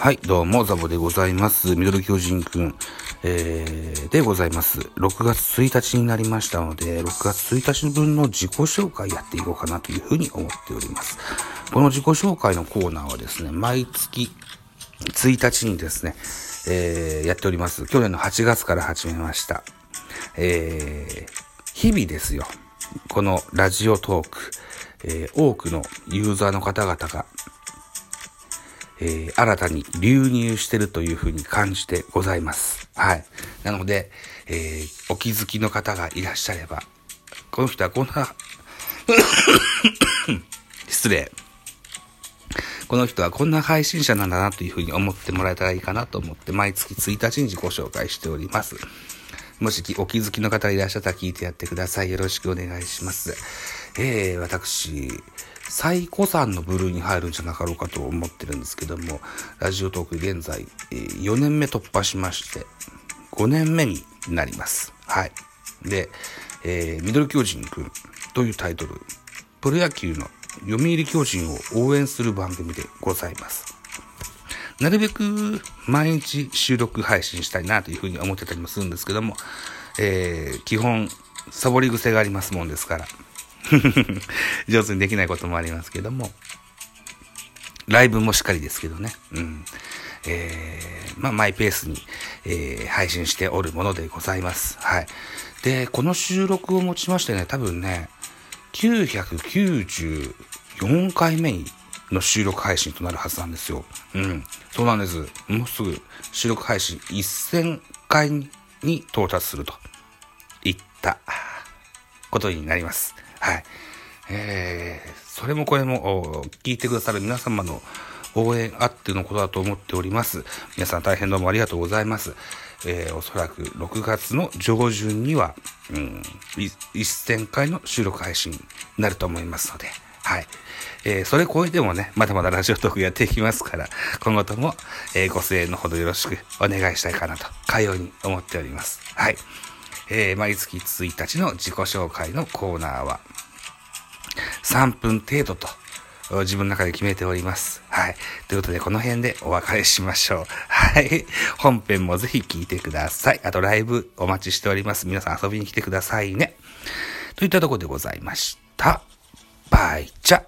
はい、どうも、ザボでございます。ミドル巨人くん、えー、でございます。6月1日になりましたので、6月1日分の自己紹介やっていこうかなというふうに思っております。この自己紹介のコーナーはですね、毎月1日にですね、えー、やっております。去年の8月から始めました。えー、日々ですよ。このラジオトーク、えー、多くのユーザーの方々が、えー、新たに流入してるというふうに感じてございます。はい。なので、えー、お気づきの方がいらっしゃれば、この人はこんな、失礼。この人はこんな配信者なんだなというふうに思ってもらえたらいいかなと思って、毎月1日に自己紹介しております。もしお気づきの方いらっしゃったら聞いてやってください。よろしくお願いします。えー、私、最古参の部類に入るんじゃなかろうかと思ってるんですけども、ラジオトーク現在、え、4年目突破しまして、5年目になります。はい。で、えー、ミドル巨人くんというタイトル、プロ野球の読売巨人を応援する番組でございます。なるべく毎日収録配信したいなというふうに思ってたりもするんですけども、えー、基本、サボり癖がありますもんですから、上手にできないこともありますけども、ライブもしっかりですけどね。うん。えー、まあ、マイペースに、えー、配信しておるものでございます。はい。で、この収録をもちましてね、多分ね、994回目の収録配信となるはずなんですよ。うん。そうなんです。もうすぐ収録配信1000回に到達するといったことになります。はい。えー、それもこれも聞いてくださる皆様の応援あってのことだと思っております。皆さん大変どうもありがとうございます。えー、おそらく6月の上旬には、うん、1000回の収録配信になると思いますので、はい。えー、それ超えてもね、まだまだラジオトークやっていきますから、今後とも、えー、ご声援のほどよろしくお願いしたいかなと、かように思っております。はい。えー、毎月1日の自己紹介のコーナーは、3分程度と、自分の中で決めております。はい。ということで、この辺でお別れしましょう。はい。本編もぜひ聞いてください。あと、ライブお待ちしております。皆さん遊びに来てくださいね。といったとこでございました。バイチャ。